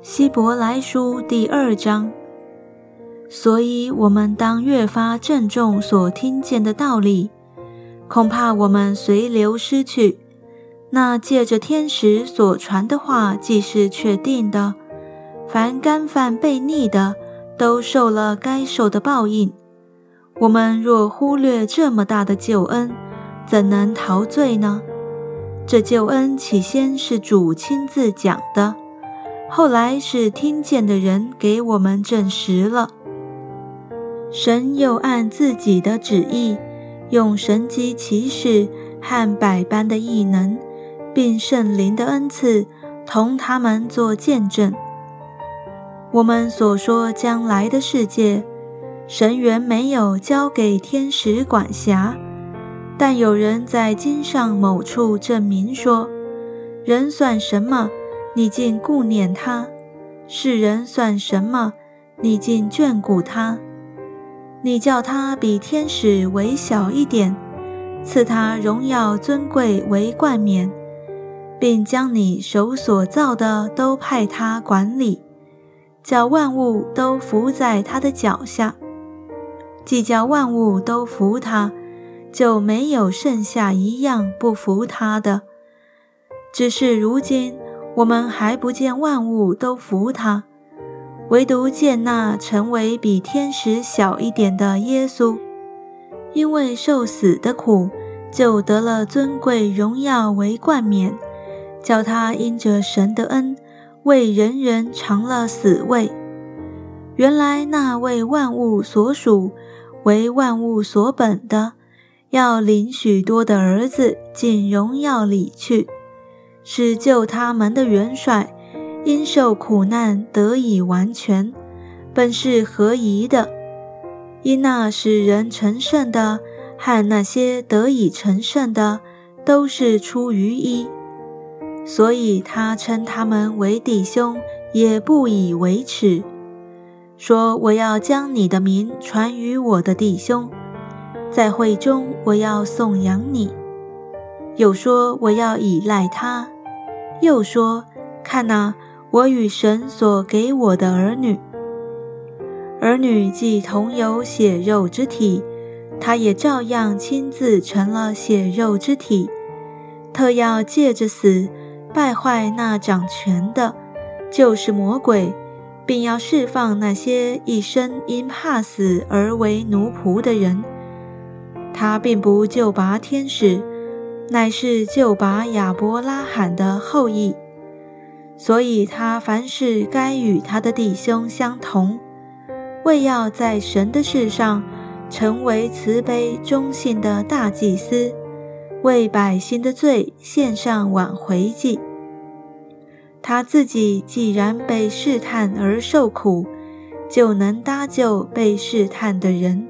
希伯来书第二章。所以，我们当越发郑重所听见的道理，恐怕我们随流失去。那借着天使所传的话，既是确定的，凡干犯悖逆的，都受了该受的报应。我们若忽略这么大的救恩，怎能陶醉呢？这救恩起先是主亲自讲的，后来是听见的人给我们证实了。神又按自己的旨意，用神机骑士和百般的异能，并圣灵的恩赐，同他们做见证。我们所说将来的世界，神原没有交给天使管辖，但有人在经上某处证明说：人算什么，你竟顾念他；世人算什么，你竟眷顾他。你叫他比天使为小一点，赐他荣耀尊贵为冠冕，并将你手所造的都派他管理，叫万物都伏在他的脚下。既叫万物都服他，就没有剩下一样不服他的。只是如今我们还不见万物都服他。唯独见那成为比天使小一点的耶稣，因为受死的苦，就得了尊贵荣耀为冠冕，叫他因着神的恩，为人人尝了死味。原来那为万物所属、为万物所本的，要领许多的儿子进荣耀里去，是救他们的元帅。因受苦难得以完全，本是合宜的。因那使人成圣的和那些得以成圣的，都是出于一，所以他称他们为弟兄，也不以为耻，说我要将你的名传于我的弟兄，在会中我要颂扬你。又说我要依赖他，又说看哪。我与神所给我的儿女，儿女既同有血肉之体，他也照样亲自成了血肉之体。特要借着死败坏那掌权的，就是魔鬼，并要释放那些一生因怕死而为奴仆的人。他并不救拔天使，乃是救拔亚伯拉罕的后裔。所以他凡事该与他的弟兄相同，为要在神的事上成为慈悲忠信的大祭司，为百姓的罪献上挽回祭。他自己既然被试探而受苦，就能搭救被试探的人。